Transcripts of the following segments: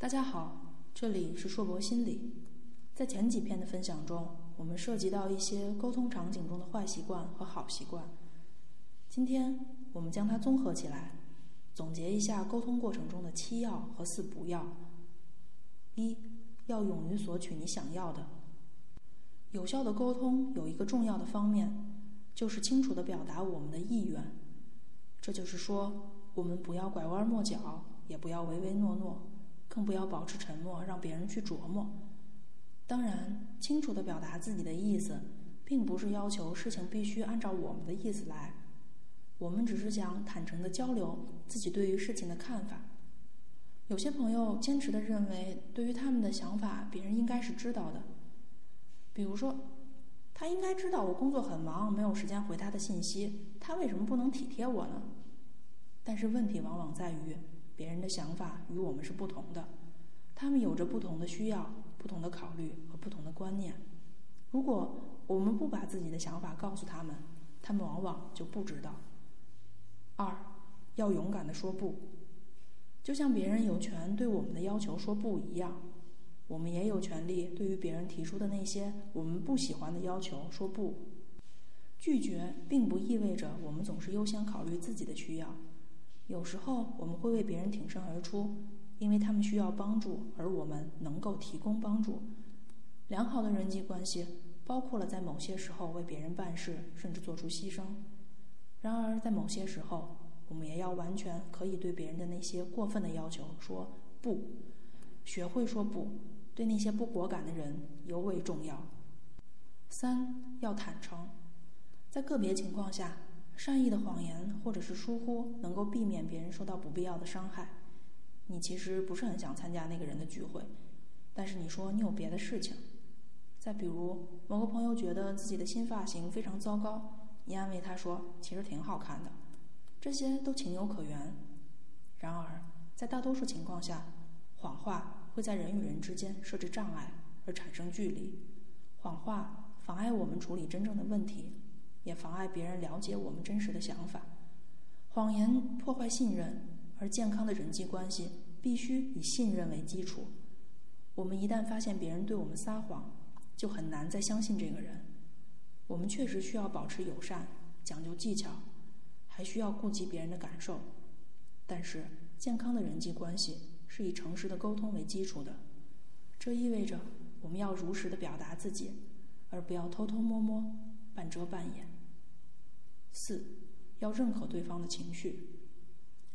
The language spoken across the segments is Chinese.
大家好，这里是硕博心理。在前几篇的分享中，我们涉及到一些沟通场景中的坏习惯和好习惯。今天我们将它综合起来，总结一下沟通过程中的七要和四不要。一要勇于索取你想要的。有效的沟通有一个重要的方面，就是清楚地表达我们的意愿。这就是说，我们不要拐弯抹角，也不要唯唯诺诺，更不要保持沉默，让别人去琢磨。当然，清楚地表达自己的意思，并不是要求事情必须按照我们的意思来。我们只是想坦诚地交流自己对于事情的看法。有些朋友坚持地认为，对于他们的想法，别人应该是知道的。比如说，他应该知道我工作很忙，没有时间回他的信息。他为什么不能体贴我呢？但是问题往往在于，别人的想法与我们是不同的，他们有着不同的需要、不同的考虑和不同的观念。如果我们不把自己的想法告诉他们，他们往往就不知道。二，要勇敢地说不，就像别人有权对我们的要求说不一样，我们也有权利对于别人提出的那些我们不喜欢的要求说不。拒绝并不意味着我们总是优先考虑自己的需要。有时候我们会为别人挺身而出，因为他们需要帮助，而我们能够提供帮助。良好的人际关系包括了在某些时候为别人办事，甚至做出牺牲。然而，在某些时候，我们也要完全可以对别人的那些过分的要求说不。学会说不，对那些不果敢的人尤为重要。三要坦诚，在个别情况下。善意的谎言或者是疏忽，能够避免别人受到不必要的伤害。你其实不是很想参加那个人的聚会，但是你说你有别的事情。再比如，某个朋友觉得自己的新发型非常糟糕，你安慰他说其实挺好看的，这些都情有可原。然而，在大多数情况下，谎话会在人与人之间设置障碍，而产生距离。谎话妨碍我们处理真正的问题。也妨碍别人了解我们真实的想法。谎言破坏信任，而健康的人际关系必须以信任为基础。我们一旦发现别人对我们撒谎，就很难再相信这个人。我们确实需要保持友善，讲究技巧，还需要顾及别人的感受。但是，健康的人际关系是以诚实的沟通为基础的。这意味着我们要如实的表达自己，而不要偷偷摸摸、半遮半掩。四，要认可对方的情绪。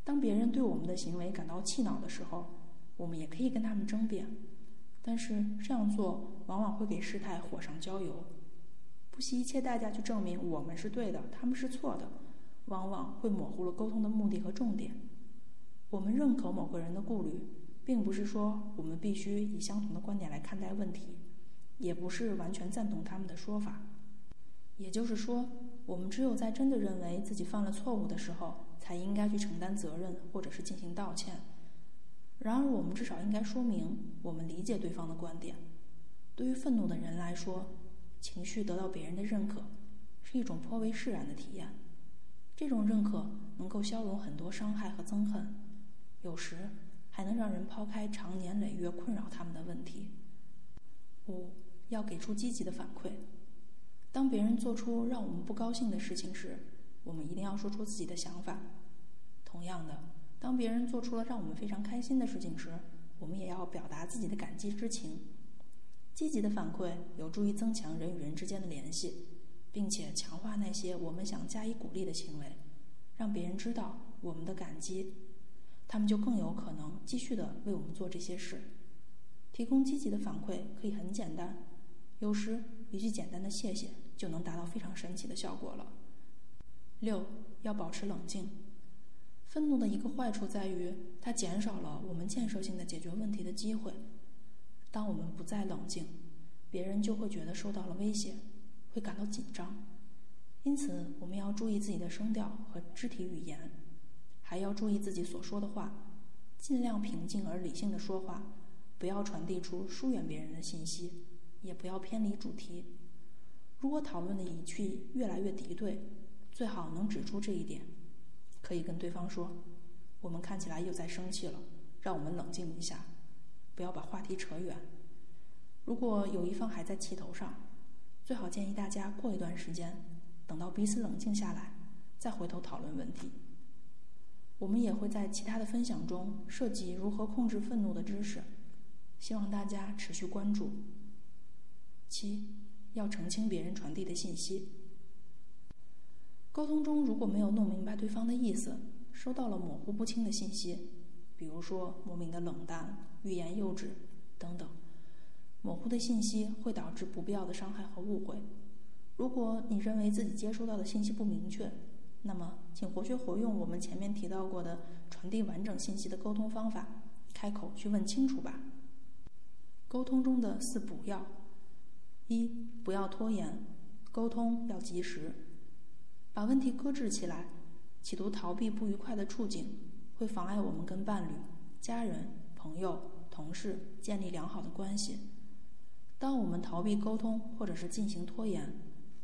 当别人对我们的行为感到气恼的时候，我们也可以跟他们争辩，但是这样做往往会给事态火上浇油。不惜一切代价去证明我们是对的，他们是错的，往往会模糊了沟通的目的和重点。我们认可某个人的顾虑，并不是说我们必须以相同的观点来看待问题，也不是完全赞同他们的说法。也就是说。我们只有在真的认为自己犯了错误的时候，才应该去承担责任，或者是进行道歉。然而，我们至少应该说明我们理解对方的观点。对于愤怒的人来说，情绪得到别人的认可，是一种颇为释然的体验。这种认可能够消融很多伤害和憎恨，有时还能让人抛开长年累月困扰他们的问题。五，要给出积极的反馈。当别人做出让我们不高兴的事情时，我们一定要说出自己的想法。同样的，当别人做出了让我们非常开心的事情时，我们也要表达自己的感激之情。积极的反馈有助于增强人与人之间的联系，并且强化那些我们想加以鼓励的行为，让别人知道我们的感激，他们就更有可能继续的为我们做这些事。提供积极的反馈可以很简单，有时一句简单的谢谢。就能达到非常神奇的效果了。六要保持冷静。愤怒的一个坏处在于，它减少了我们建设性的解决问题的机会。当我们不再冷静，别人就会觉得受到了威胁，会感到紧张。因此，我们要注意自己的声调和肢体语言，还要注意自己所说的话，尽量平静而理性的说话，不要传递出疏远别人的信息，也不要偏离主题。如果讨论的语气越来越敌对，最好能指出这一点。可以跟对方说：“我们看起来又在生气了，让我们冷静一下。”不要把话题扯远。如果有一方还在气头上，最好建议大家过一段时间，等到彼此冷静下来，再回头讨论问题。我们也会在其他的分享中涉及如何控制愤怒的知识，希望大家持续关注。七，要澄清别人传递的信息。沟通中如果没有弄明白对方的意思，收到了模糊不清的信息，比如说莫名的冷淡、欲言又止等等。模糊的信息会导致不必要的伤害和误会。如果你认为自己接收到的信息不明确，那么请活学活用我们前面提到过的传递完整信息的沟通方法，开口去问清楚吧。沟通中的四不要：一、不要拖延，沟通要及时。把问题搁置起来，企图逃避不愉快的处境，会妨碍我们跟伴侣、家人、朋友、同事建立良好的关系。当我们逃避沟通，或者是进行拖延，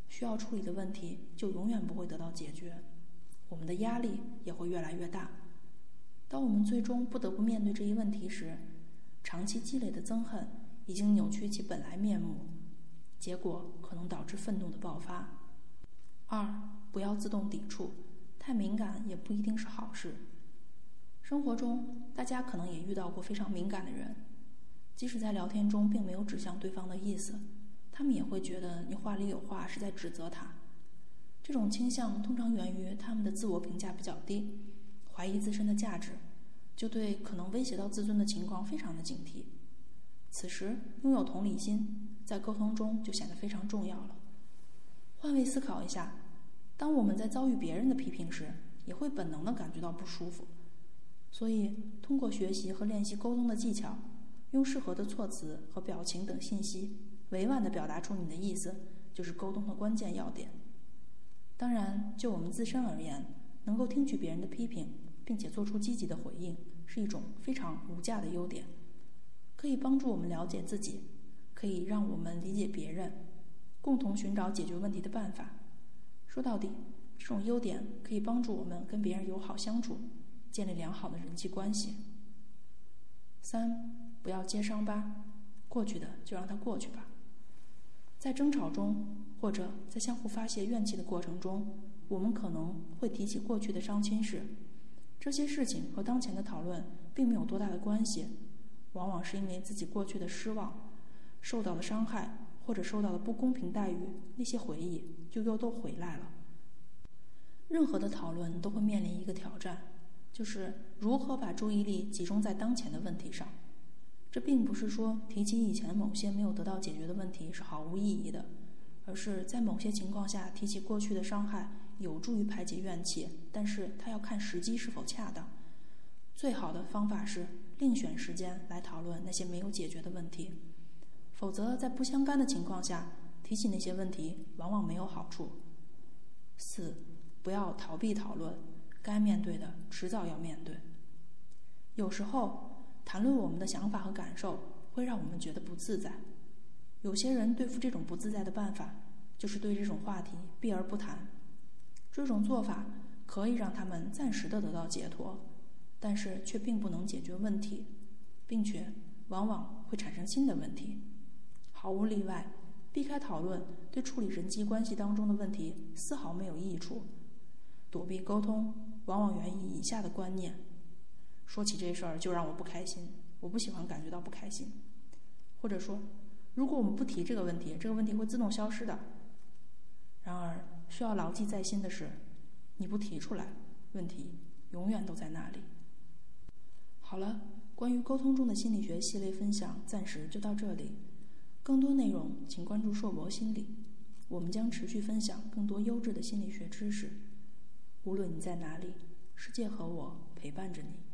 需要处理的问题就永远不会得到解决，我们的压力也会越来越大。当我们最终不得不面对这一问题时，长期积累的憎恨已经扭曲其本来面目，结果可能导致愤怒的爆发。二，不要自动抵触，太敏感也不一定是好事。生活中，大家可能也遇到过非常敏感的人。即使在聊天中并没有指向对方的意思，他们也会觉得你话里有话，是在指责他。这种倾向通常源于他们的自我评价比较低，怀疑自身的价值，就对可能威胁到自尊的情况非常的警惕。此时，拥有同理心在沟通中就显得非常重要了。换位思考一下，当我们在遭遇别人的批评时，也会本能的感觉到不舒服。所以，通过学习和练习沟通的技巧。用适合的措辞和表情等信息，委婉地表达出你的意思，就是沟通的关键要点。当然，就我们自身而言，能够听取别人的批评，并且做出积极的回应，是一种非常无价的优点，可以帮助我们了解自己，可以让我们理解别人，共同寻找解决问题的办法。说到底，这种优点可以帮助我们跟别人友好相处，建立良好的人际关系。三。不要揭伤疤，过去的就让它过去吧。在争吵中，或者在相互发泄怨气的过程中，我们可能会提起过去的伤心事。这些事情和当前的讨论并没有多大的关系，往往是因为自己过去的失望、受到的伤害或者受到的不公平待遇，那些回忆就又都回来了。任何的讨论都会面临一个挑战，就是如何把注意力集中在当前的问题上。这并不是说提起以前某些没有得到解决的问题是毫无意义的，而是在某些情况下提起过去的伤害有助于排解怨气，但是它要看时机是否恰当。最好的方法是另选时间来讨论那些没有解决的问题，否则在不相干的情况下提起那些问题往往没有好处。四，不要逃避讨论，该面对的迟早要面对。有时候。谈论我们的想法和感受，会让我们觉得不自在。有些人对付这种不自在的办法，就是对这种话题避而不谈。这种做法可以让他们暂时的得到解脱，但是却并不能解决问题，并且往往会产生新的问题。毫无例外，避开讨论对处理人际关系当中的问题丝毫没有益处。躲避沟通，往往源于以下的观念。说起这事儿就让我不开心，我不喜欢感觉到不开心，或者说，如果我们不提这个问题，这个问题会自动消失的。然而，需要牢记在心的是，你不提出来，问题永远都在那里。好了，关于沟通中的心理学系列分享暂时就到这里，更多内容请关注硕博心理，我们将持续分享更多优质的心理学知识。无论你在哪里，世界和我陪伴着你。